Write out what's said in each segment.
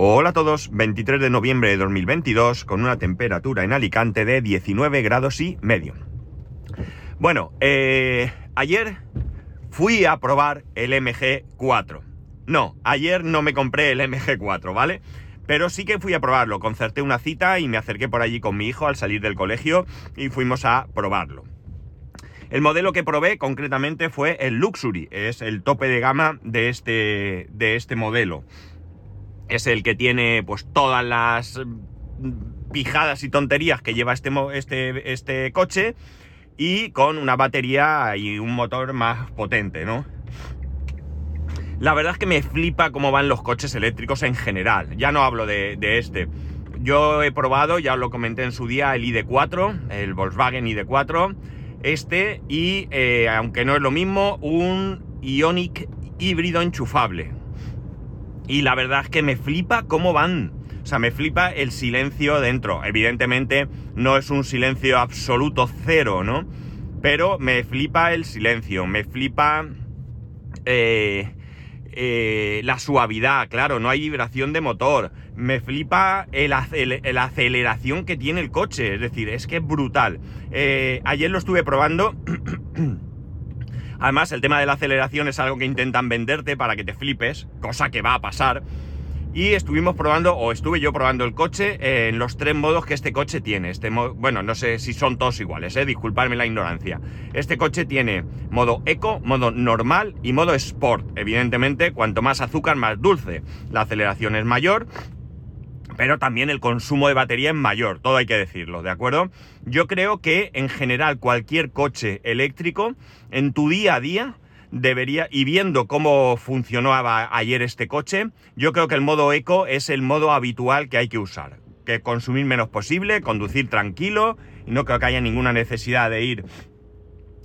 Hola a todos, 23 de noviembre de 2022 con una temperatura en Alicante de 19 grados y medio. Bueno, eh, ayer fui a probar el MG4. No, ayer no me compré el MG4, ¿vale? Pero sí que fui a probarlo, concerté una cita y me acerqué por allí con mi hijo al salir del colegio y fuimos a probarlo. El modelo que probé concretamente fue el Luxury, es el tope de gama de este, de este modelo es el que tiene pues todas las mm, pijadas y tonterías que lleva este, este, este coche y con una batería y un motor más potente, ¿no? La verdad es que me flipa cómo van los coches eléctricos en general, ya no hablo de, este. Yo he probado, ya os lo comenté en su día, el ID4, el Volkswagen ID4, este y, eh, aunque no es lo mismo, un Ionic híbrido enchufable, y la verdad es que me flipa cómo van. O sea, me flipa el silencio dentro. Evidentemente no es un silencio absoluto cero, ¿no? Pero me flipa el silencio, me flipa eh, eh, la suavidad, claro, no hay vibración de motor. Me flipa la aceleración que tiene el coche, es decir, es que es brutal. Eh, ayer lo estuve probando Además, el tema de la aceleración es algo que intentan venderte para que te flipes, cosa que va a pasar. Y estuvimos probando, o estuve yo probando el coche en los tres modos que este coche tiene. Este bueno, no sé si son todos iguales, eh, disculpadme la ignorancia. Este coche tiene modo eco, modo normal y modo sport. Evidentemente, cuanto más azúcar, más dulce. La aceleración es mayor pero también el consumo de batería es mayor, todo hay que decirlo, ¿de acuerdo? Yo creo que en general cualquier coche eléctrico en tu día a día debería, y viendo cómo funcionaba ayer este coche, yo creo que el modo eco es el modo habitual que hay que usar. Que consumir menos posible, conducir tranquilo, y no creo que haya ninguna necesidad de ir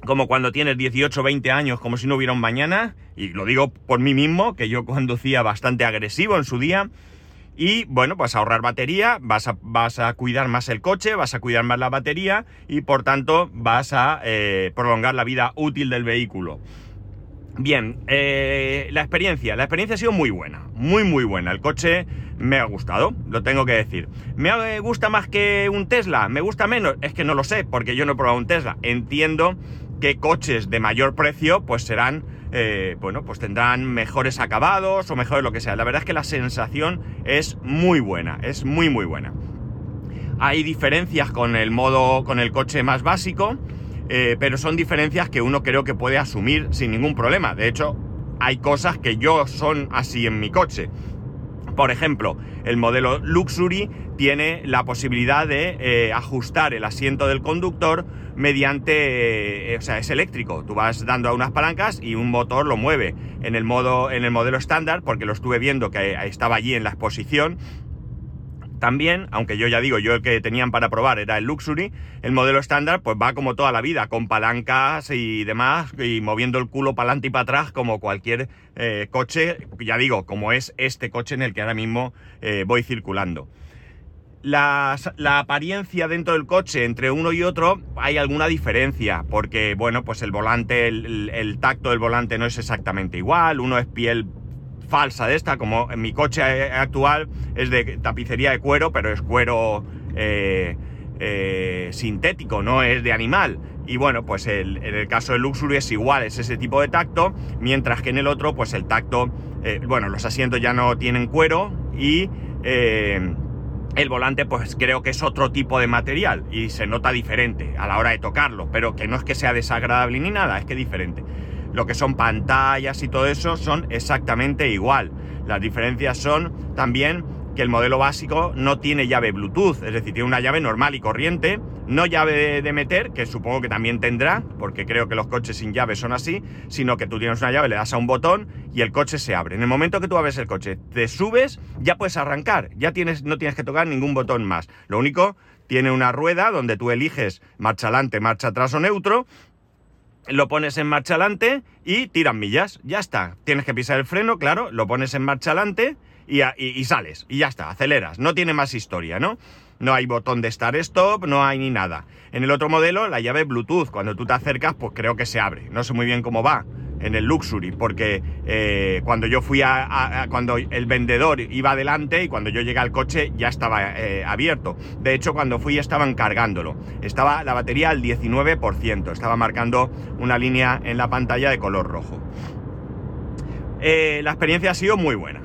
como cuando tienes 18 o 20 años, como si no hubiera un mañana, y lo digo por mí mismo, que yo conducía bastante agresivo en su día, y bueno, pues ahorrar batería, vas a, vas a cuidar más el coche, vas a cuidar más la batería y por tanto vas a eh, prolongar la vida útil del vehículo. Bien, eh, la experiencia, la experiencia ha sido muy buena, muy muy buena. El coche me ha gustado, lo tengo que decir. ¿Me gusta más que un Tesla? ¿Me gusta menos? Es que no lo sé, porque yo no he probado un Tesla. Entiendo que coches de mayor precio pues serán eh, bueno, pues tendrán mejores acabados o mejores lo que sea. La verdad es que la sensación es muy buena, es muy muy buena. Hay diferencias con el modo, con el coche más básico, eh, pero son diferencias que uno creo que puede asumir sin ningún problema. De hecho, hay cosas que yo son así en mi coche. Por ejemplo, el modelo Luxury tiene la posibilidad de eh, ajustar el asiento del conductor mediante, eh, o sea, es eléctrico. Tú vas dando a unas palancas y un motor lo mueve. En el modo, en el modelo estándar, porque lo estuve viendo que estaba allí en la exposición, también, aunque yo ya digo, yo el que tenían para probar era el Luxury, el modelo estándar pues va como toda la vida, con palancas y demás, y moviendo el culo para adelante y para atrás como cualquier eh, coche, ya digo, como es este coche en el que ahora mismo eh, voy circulando. La, apariencia dentro del coche entre uno y otro hay alguna diferencia, porque bueno, pues el volante, el tacto del volante no es exactamente igual, uno es piel falsa de esta, como en mi coche actual es de tapicería de cuero, pero es cuero eh, eh, sintético, no es de animal. Y bueno, pues en el caso del Luxury es igual, es ese tipo de tacto, mientras que en el otro, pues el tacto, eh, bueno, los asientos ya no tienen cuero y el volante, pues creo que es otro tipo de material y se nota diferente a la hora de tocarlo, pero que no es que sea desagradable ni nada, es que diferente lo que son pantallas y todo eso son exactamente igual. Las diferencias son también que el modelo básico no tiene llave Bluetooth, es decir, tiene una llave normal y corriente, no llave de meter, que supongo que también tendrá, porque creo que los coches sin llave son así, sino que tú tienes una llave, le das a un botón y el coche se abre. En el momento que tú abres el coche, te subes, ya puedes arrancar, ya tienes, no tienes que tocar ningún botón más. Lo único, tiene una rueda donde tú eliges marcha adelante, marcha atrás o neutro, lo pones en marcha adelante y tiran millas. Ya está. Tienes que pisar el freno, claro, lo pones en marcha adelante y, sales. Y ya está, aceleras. No tiene más historia, ¿no? No hay botón de start stop, no hay ni nada. En el otro modelo, la llave Bluetooth, cuando tú te acercas, pues creo que se abre. No sé muy bien cómo va. En el Luxury, porque eh, cuando yo fui a, cuando el vendedor iba adelante y cuando yo llegué al coche ya estaba eh, abierto. De hecho, cuando fui estaban cargándolo. Estaba la batería al 19%, estaba marcando una línea en la pantalla de color rojo. la experiencia ha sido muy buena.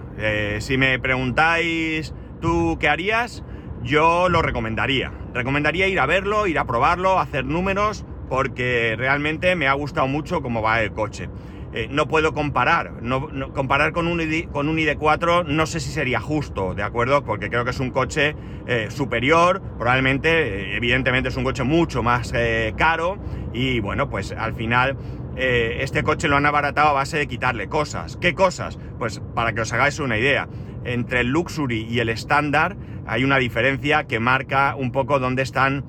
si me preguntáis tú qué harías, yo lo recomendaría. Recomendaría ir a verlo, ir a probarlo, hacer números, porque realmente me ha gustado mucho cómo va el coche. Eh, no puedo comparar, no, comparar con un, ID, con un ID4 no sé si sería justo, ¿de acuerdo? Porque creo que es un coche eh, superior, probablemente, eh, evidentemente es un coche mucho más caro y bueno, pues al final este coche lo han abaratado a base de quitarle cosas. ¿Qué cosas? Pues para que os hagáis una idea, entre el Luxury y el estándar hay una diferencia que marca un poco dónde están,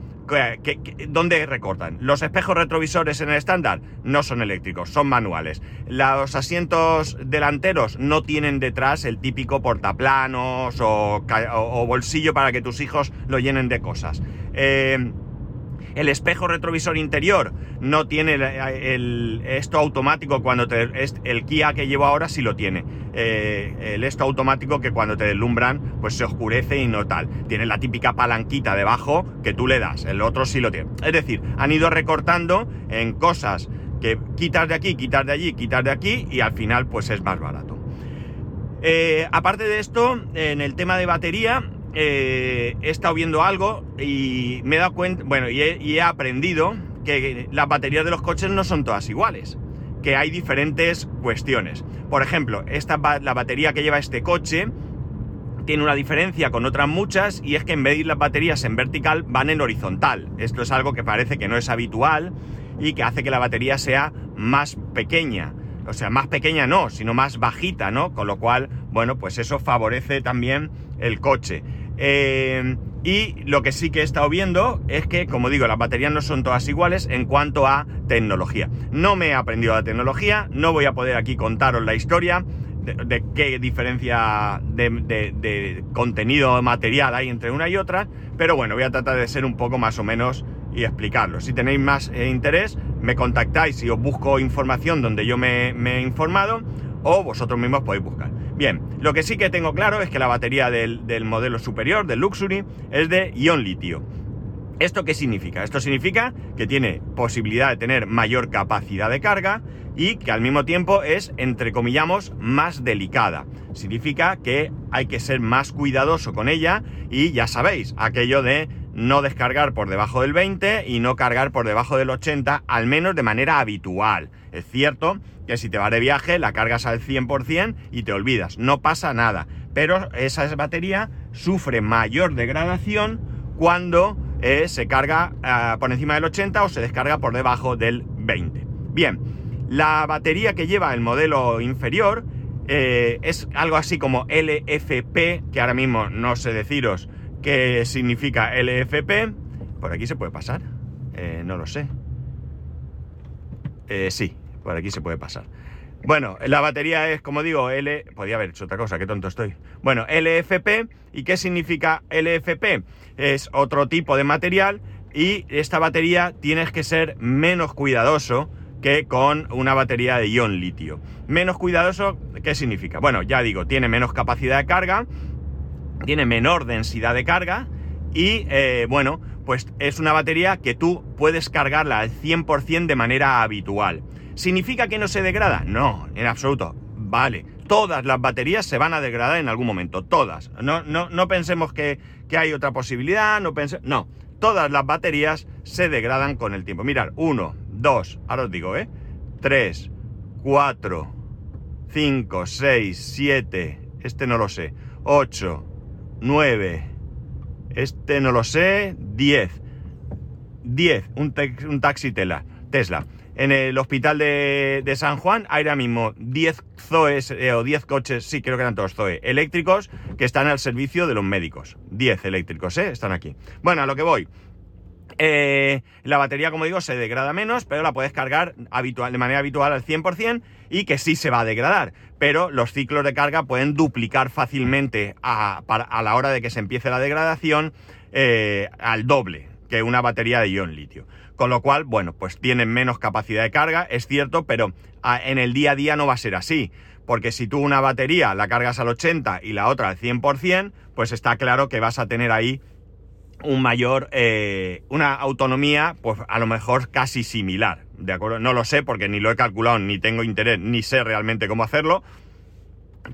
dónde recortan. Los espejos retrovisores en el estándar no son eléctricos, son manuales. Los asientos delanteros no tienen detrás el típico portaplanos o, bolsillo para que tus hijos lo llenen de cosas. Eh, el espejo retrovisor interior no tiene el, esto automático cuando te... el Kia que llevo ahora sí lo tiene. Eh, el esto automático que cuando te deslumbran pues se oscurece y no tal. Tiene la típica palanquita debajo que tú le das. El otro sí lo tiene. Es decir, han ido recortando en cosas que quitas de aquí, quitas de allí, quitas de aquí y al final pues es más barato. Eh, aparte de esto, en el tema de batería, eh, he estado viendo algo y me he dado cuenta, bueno, y he, aprendido que las baterías de los coches no son todas iguales, que hay diferentes cuestiones. Por ejemplo, esta, la batería que lleva este coche tiene una diferencia con otras muchas y es que en vez de ir las baterías en vertical van en horizontal. Esto es algo que parece que no es habitual y que hace que la batería sea más pequeña. O sea, más pequeña no, sino más bajita, ¿no? Con lo cual, bueno, pues eso favorece también el coche. Eh, y lo que sí que he estado viendo es que, como digo, las baterías no son todas iguales en cuanto a tecnología. No me he aprendido la tecnología, no voy a poder aquí contaros la historia de, qué diferencia de, contenido material hay entre una y otra, pero bueno, voy a tratar de ser un poco más o menos y explicarlo. Si tenéis más eh, interés, me contactáis y os busco información donde yo me he informado o vosotros mismos podéis buscar. Bien, lo que sí que tengo claro es que la batería del, modelo superior, del Luxury, es de ion litio. ¿Esto qué significa? Esto significa que tiene posibilidad de tener mayor capacidad de carga y que al mismo tiempo es, entre comillamos, más delicada. Significa que hay que ser más cuidadoso con ella y ya sabéis, aquello de no descargar por debajo del 20 y no cargar por debajo del 80, al menos de manera habitual. Es cierto que si te vas de viaje la cargas al 100% y te olvidas, no pasa nada, pero esa batería sufre mayor degradación cuando eh, se carga eh, por encima del 80 o se descarga por debajo del 20. Bien, la batería que lleva el modelo inferior eh, es algo así como LFP, que ahora mismo no sé deciros qué significa LFP. Por aquí se puede pasar, no lo sé. sí, por aquí se puede pasar. Bueno, la batería es, como digo, L... Podría haber hecho otra cosa, qué tonto estoy. Bueno, LFP. ¿Y qué significa LFP? Es otro tipo de material y esta batería tienes que ser menos cuidadoso que con una batería de ion litio. Menos cuidadoso, ¿qué significa? Bueno, ya digo, tiene menos capacidad de carga, tiene menor densidad de carga y, eh, bueno, pues es una batería que tú puedes cargarla al 100% de manera habitual. ¿Significa que no se degrada? No, en absoluto. Vale, todas las baterías se van a degradar en algún momento, todas. No, no, no pensemos que, hay otra posibilidad, no pensemos... No, todas las baterías se degradan con el tiempo. Mirad, 1, 2, ahora os digo, ¿eh? 3, 4, 5, 6, 7, este no lo sé, 8, 9, este no lo sé, 10. 10, un, un taxi tela, Tesla en el hospital de, San Juan hay ahora mismo 10 Zoes eh, o 10 coches, sí, creo que eran todos Zoe, eléctricos que están al servicio de los médicos. 10 eléctricos, ¿eh? Están aquí. Bueno, a lo que voy. Eh, la batería, como digo, se degrada menos, pero la puedes cargar de manera habitual al 100% y que sí se va a degradar. Pero los ciclos de carga pueden duplicar fácilmente a, la hora de que se empiece la degradación eh, al doble que una batería de ion litio. Con lo cual, bueno, pues tienen menos capacidad de carga, es cierto, pero ah, en el día a día no va a ser así. Porque si tú una batería la cargas al 80 y la otra al 100%, pues está claro que vas a tener ahí un mayor, eh, una autonomía, pues a lo mejor casi similar, ¿de acuerdo? No lo sé porque ni lo he calculado, ni tengo interés, ni sé realmente cómo hacerlo,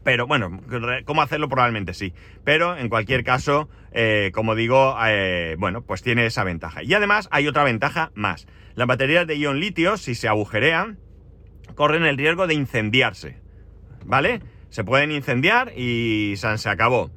pero bueno, cómo hacerlo probablemente sí. Pero en cualquier caso, eh, como digo, eh, bueno, pues tiene esa ventaja. Y además hay otra ventaja más. Las baterías de ion litio, si se agujerean, corren el riesgo de incendiarse. ¿Vale? Se pueden incendiar y se acabó.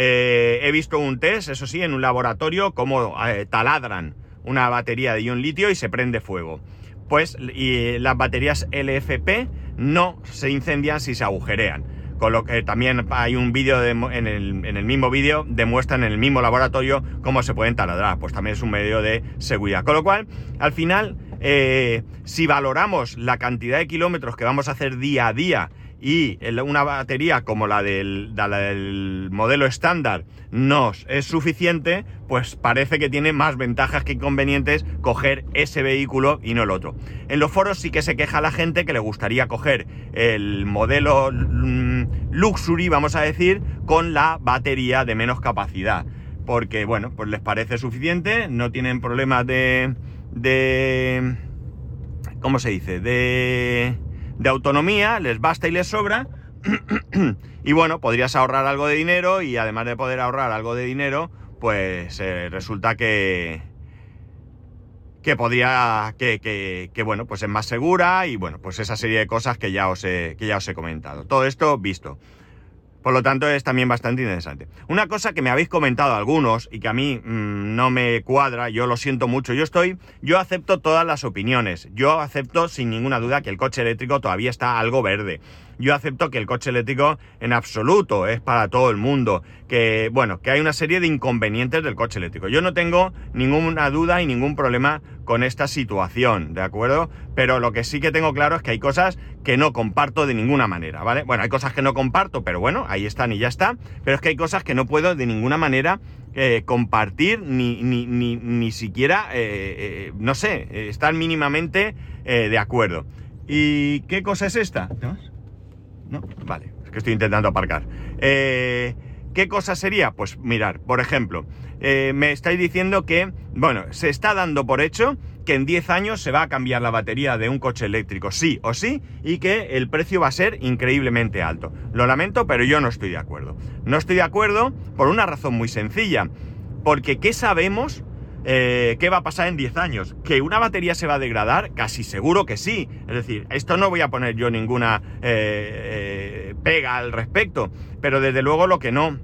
Eh, he visto un test, eso sí, en un laboratorio, cómo taladran una batería de ion litio y se prende fuego. Pues las baterías LFP no se incendian si se agujerean. Con lo que también hay un vídeo en el, mismo vídeo, demuestran en el mismo laboratorio cómo se pueden taladrar. Pues también es un medio de seguridad. Con lo cual, al final, eh, si valoramos la cantidad de kilómetros que vamos a hacer día a día y una batería como la del, modelo estándar nos es suficiente, pues parece que tiene más ventajas que inconvenientes coger ese vehículo y no el otro. En los foros sí que se queja la gente que le gustaría coger el modelo mm, Luxury, vamos a decir, con la batería de menos capacidad. Porque, bueno, pues les parece suficiente, no tienen problemas de... de ¿Cómo se dice? De de autonomía, les basta y les sobra. y bueno, podrías ahorrar algo de dinero y además de poder ahorrar algo de dinero, pues eh, resulta que que podría que, que, que, bueno pues es más segura y bueno pues esa serie de cosas que ya os he, que ya os he comentado todo esto visto por lo tanto, es también bastante interesante. Una cosa que me habéis comentado algunos y que a mí mm, no me cuadra, yo lo siento mucho, yo estoy, yo acepto todas las opiniones, yo acepto sin ninguna duda que el coche eléctrico todavía está algo verde. Yo acepto que el coche eléctrico en absoluto es para todo el mundo, que bueno, que hay una serie de inconvenientes del coche eléctrico. Yo no tengo ninguna duda y ningún problema con esta situación, ¿de acuerdo? Pero lo que sí que tengo claro es que hay cosas que no comparto de ninguna manera, ¿vale? Bueno, hay cosas que no comparto, pero bueno, ahí están y ya está. Pero es que hay cosas que no puedo de ninguna manera eh, compartir ni, ni, ni, ni siquiera, eh, eh, no sé, estar mínimamente de acuerdo. ¿Y qué cosa es esta? ¿No? Vale, es que estoy intentando aparcar. Eh, ¿Qué cosa sería? Pues mirar, por ejemplo, eh, me estáis diciendo que, bueno, se está dando por hecho que en 10 años se va a cambiar la batería de un coche eléctrico, sí o sí, y que el precio va a ser increíblemente alto. Lo lamento, pero yo no estoy de acuerdo. No estoy de acuerdo por una razón muy sencilla. Porque ¿qué sabemos eh, ¿Qué va a pasar en 10 años? ¿Que una batería se va a degradar? Casi seguro que sí. Es decir, esto no voy a poner yo ninguna eh, eh, pega al respecto, pero desde luego lo que no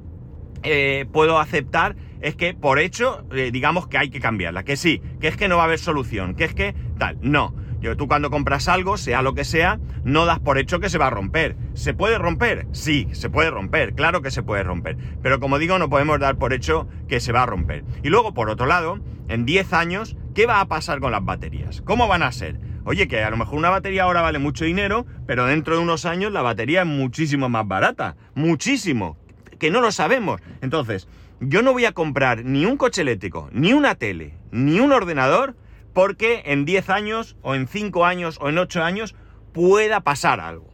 puedo aceptar es que por hecho digamos que hay que cambiarla, que sí, que es que no va a haber solución, que es que tal, no tú cuando compras algo, sea lo que sea, no das por hecho que se va a romper. ¿Se puede romper? Sí, se puede romper, claro que se puede romper. Pero como digo, no podemos dar por hecho que se va a romper. Y luego, por otro lado, en 10 años, ¿qué va a pasar con las baterías? ¿Cómo van a ser? Oye, que a lo mejor una batería ahora vale mucho dinero, pero dentro de unos años la batería es muchísimo más barata. Muchísimo. Que no lo sabemos. Entonces, yo no voy a comprar ni un coche eléctrico, ni una tele, ni un ordenador porque en 10 años, o en 5 años, o en 8 años, pueda pasar algo.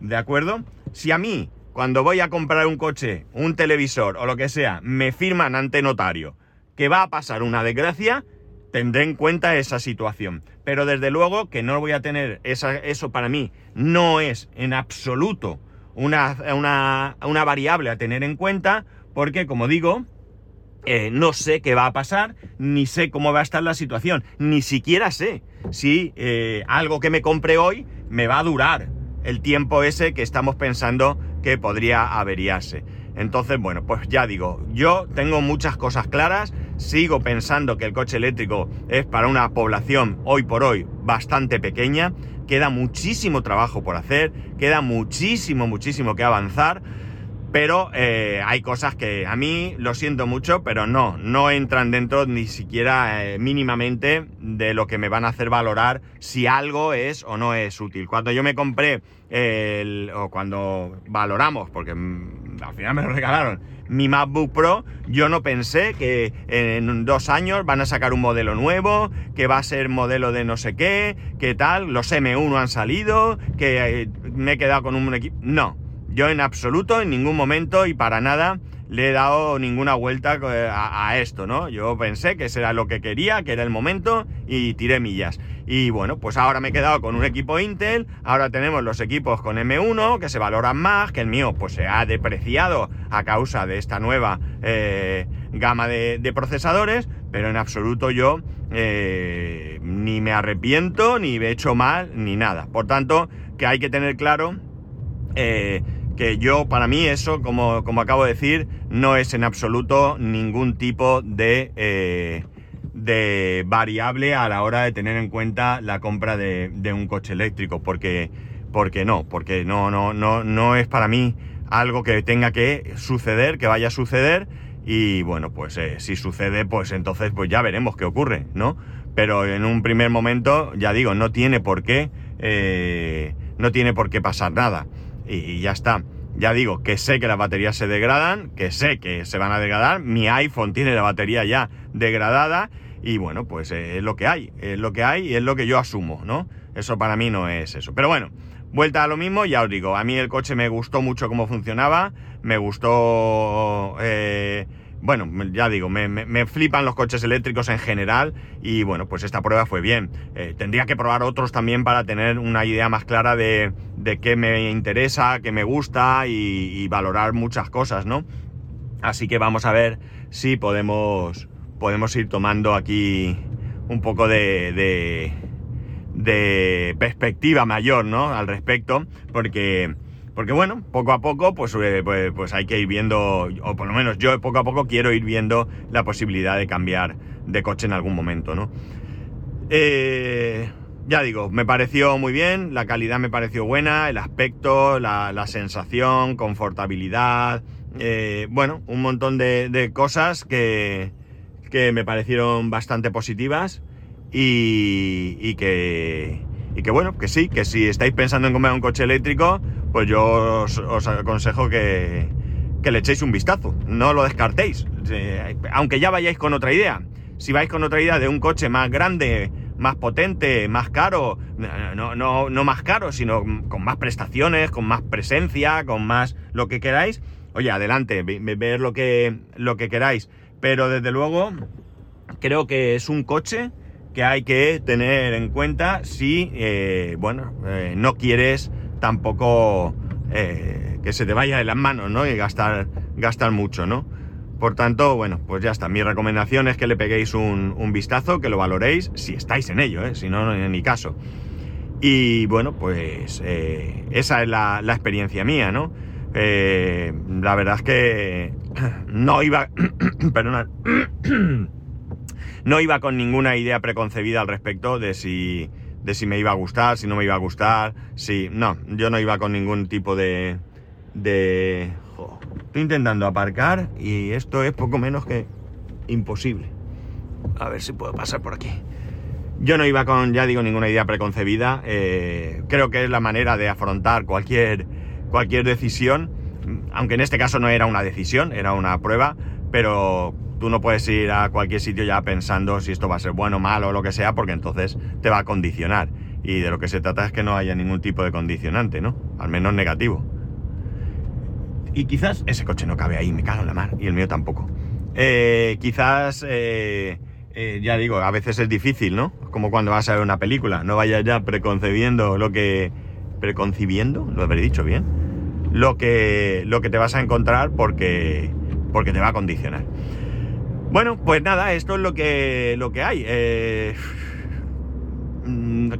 ¿De acuerdo? Si a mí, cuando voy a comprar un coche, un televisor o lo que sea, me firman ante notario que va a pasar una desgracia, tendré en cuenta esa situación. Pero desde luego que no voy a tener esa, eso para mí, no es en absoluto una, una, una variable a tener en cuenta, porque como digo, eh, no sé qué va a pasar, ni sé cómo va a estar la situación, ni siquiera sé si eh, algo que me compre hoy me va a durar el tiempo ese que estamos pensando que podría averiarse. Entonces, bueno, pues ya digo, yo tengo muchas cosas claras, sigo pensando que el coche eléctrico es para una población hoy por hoy bastante pequeña, queda muchísimo trabajo por hacer, queda muchísimo, muchísimo que avanzar. Pero eh, hay cosas que a mí lo siento mucho, pero no, no entran dentro ni siquiera eh, mínimamente de lo que me van a hacer valorar si algo es o no es útil. Cuando yo me compré, el, o cuando valoramos, porque al final me lo regalaron. Mi MacBook Pro, yo no pensé que en dos años van a sacar un modelo nuevo, que va a ser modelo de no sé qué, que tal, los M1 han salido, que eh, me he quedado con un equipo... No, yo en absoluto, en ningún momento y para nada le he dado ninguna vuelta eh, a, esto, ¿no? Yo pensé que ese era lo que quería, que era el momento y tiré millas. Y bueno, pues ahora me he quedado con un equipo Intel, ahora tenemos los equipos con M1 que se valoran más, que el mío pues se ha depreciado a causa de esta nueva eh, gama de, procesadores, pero en absoluto yo eh, ni me arrepiento, ni he hecho mal, ni nada. Por tanto, que hay que tener claro que yo, para mí, eso, como, como, acabo de decir, no es en absoluto ningún tipo de, eh, de variable a la hora de tener en cuenta la compra de, un coche eléctrico, porque, porque no, porque no, no, no, no es para mí algo que tenga que suceder, que vaya a suceder, y bueno, pues eh, si sucede, pues entonces pues ya veremos qué ocurre, ¿no? Pero en un primer momento, ya digo, no tiene por qué, eh, no tiene por qué pasar nada y ya está. Ya digo que sé que las baterías se degradan, que sé que se van a degradar. Mi iPhone tiene la batería ya degradada y bueno, pues es lo que hay, es lo que hay y es lo que yo asumo, ¿no? Eso para mí no es eso. Pero bueno, vuelta a lo mismo, ya os digo, a mí el coche me gustó mucho cómo funcionaba, me gustó... Eh, bueno, ya digo, me, flipan los coches eléctricos en general y bueno, pues esta prueba fue bien. Eh, tendría que probar otros también para tener una idea más clara de, qué me interesa, qué me gusta y, valorar muchas cosas, ¿no? Así que vamos a ver si podemos, podemos ir tomando aquí un poco de, de, de perspectiva mayor, ¿no? Al respecto, porque porque bueno, poco a poco pues, eh, pues, pues, hay que ir viendo, o por lo menos yo poco a poco quiero ir viendo la posibilidad de cambiar de coche en algún momento, ¿no? Eh, ya digo, me pareció muy bien, la calidad me pareció buena, el aspecto, la, sensación, confortabilidad, eh, bueno, un montón de, cosas que, que, me parecieron bastante positivas y, y que y que bueno, que sí, que si estáis pensando en comprar un coche eléctrico, pues yo os, aconsejo que, le echéis un vistazo, no lo descartéis, aunque ya vayáis con otra idea. Si vais con otra idea de un coche más grande, más potente, más caro, no, no, no más caro, sino con más prestaciones, con más presencia, con más lo que queráis, oye, adelante, ver lo que, lo que queráis. Pero desde luego, creo que es un coche que hay que tener en cuenta si, eh, bueno, eh, no quieres tampoco eh, que se te vaya de las manos, ¿no? Y gastar, gastar mucho, ¿no? Por tanto, bueno, pues ya está. Mi recomendación es que le peguéis un, vistazo, que lo valoréis, si estáis en ello, si no, en mi caso. Y bueno, pues esa es la, la, experiencia mía, ¿no? la verdad es que no iba... perdonad no iba con ninguna idea preconcebida al respecto de si, de si me iba a gustar, si no me iba a gustar, si... No, yo no iba con ningún tipo de... de... Estoy intentando aparcar y esto es poco menos que imposible. A ver si puedo pasar por aquí. Yo no iba con, ya digo, ninguna idea preconcebida. Eh, creo que es la manera de afrontar cualquier, cualquier decisión, aunque en este caso no era una decisión, era una prueba, pero tú no puedes ir a cualquier sitio ya pensando si esto va a ser bueno, malo o lo que sea, porque entonces te va a condicionar. Y de lo que se trata es que no haya ningún tipo de condicionante, ¿no? Al menos negativo. Y quizás ese coche no cabe ahí, me cago en la mar, y el mío tampoco. Eh, quizás, eh, eh, ya digo, a veces es difícil, ¿no? Como cuando vas a ver una película, no vayas ya preconcebiendo lo que... ¿Preconcibiendo? ¿Lo habré dicho bien? Lo que, lo que te vas a encontrar porque, porque te va a condicionar. Bueno, pues nada, esto es lo que, lo que hay. Eh, mm,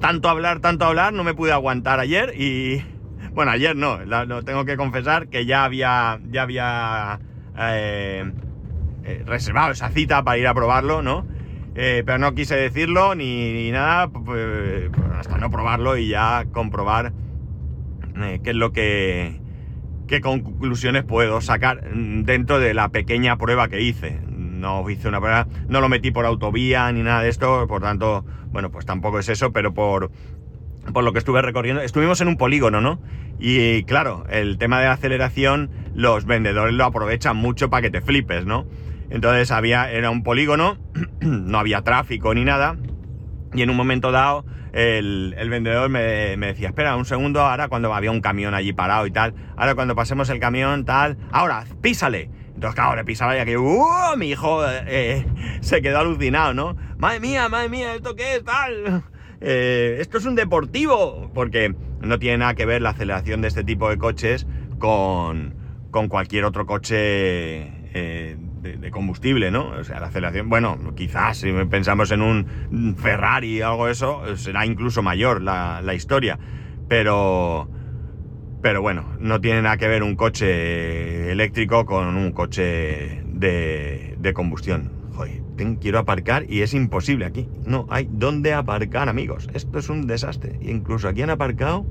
tanto hablar, tanto hablar, no me pude aguantar ayer y... Bueno, ayer no, lo tengo que confesar que ya había, ya había eh, eh, reservado esa cita para ir a probarlo, ¿no? pero no quise decirlo ni, nada, pues, hasta no probarlo y ya comprobar qué es lo que, qué conclusiones puedo sacar dentro de la pequeña prueba que hice. No hice una prueba, no lo metí por autovía ni nada de esto, por tanto, bueno, pues tampoco es eso, pero por por lo que estuve recorriendo, estuvimos en un polígono, ¿no? Y claro, el tema de la aceleración, los vendedores lo aprovechan mucho para que te flipes, ¿no? Entonces había, era un polígono, no había tráfico ni nada, y en un momento dado el, vendedor me, decía, espera un segundo, ahora cuando había un camión allí parado y tal, ahora cuando pasemos el camión tal, ahora, písale. Entonces, claro, le pisaba y que, ¡uh! Mi hijo eh, eh, se quedó alucinado, ¿no? Madre mía, madre mía, ¿esto qué es tal? Eh, esto es un deportivo, porque no tiene nada que ver la aceleración de este tipo de coches con, con cualquier otro coche de, combustible, ¿no? O sea, la aceleración, bueno, quizás si pensamos en un Ferrari o algo de eso, será incluso mayor la, historia, pero... Pero bueno, no tiene nada que ver un coche eléctrico con un coche de, de combustión. Joder, quiero aparcar y es imposible aquí. No hay dónde aparcar, amigos. Esto es un desastre. incluso aquí han aparcado.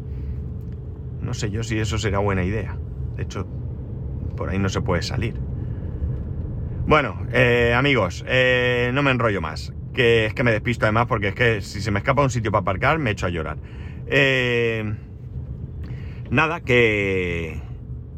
No sé yo si eso será buena idea. De hecho, por ahí no se puede salir. Bueno, eh, amigos, eh, no me enrollo más. Que es que me despisto además porque es que si se me escapa un sitio para aparcar me echo a llorar. Eh, nada, que,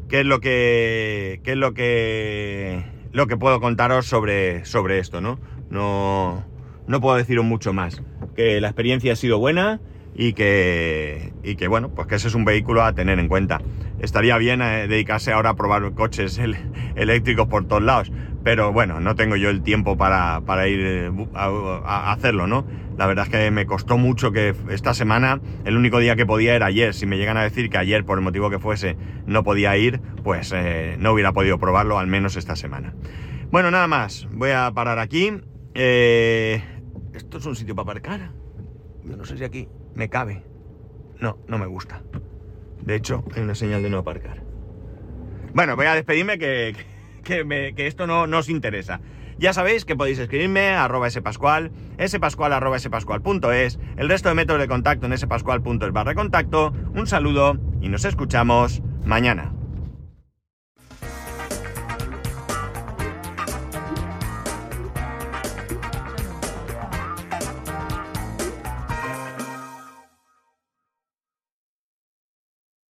¿qué es lo que, qué es lo que, lo que puedo contaros sobre, sobre esto, ¿no? No, no puedo deciros mucho más. Que la experiencia ha sido buena y que, y que bueno, pues que ese es un vehículo a tener en cuenta. Estaría bien eh, dedicarse ahora a probar coches eléctricos por todos lados, pero bueno, no tengo yo el tiempo para, para ir eh, a, hacerlo, ¿no? La verdad es que me costó mucho que esta semana, el único día que podía era ayer. Si me llegan a decir que ayer, por el motivo que fuese, no podía ir, pues eh, no hubiera podido probarlo, al menos esta semana. Bueno, nada más, voy a parar aquí. ¿Esto es un sitio para aparcar? Yo no sé si aquí me cabe. No, no me gusta. De hecho, hay una señal de no aparcar. Bueno, voy a despedirme que, que, esto no, os interesa. Ya sabéis que podéis escribirme a spascual, spascual.es, el resto de métodos de contacto en spascual.es barra contacto. Un saludo y nos escuchamos mañana.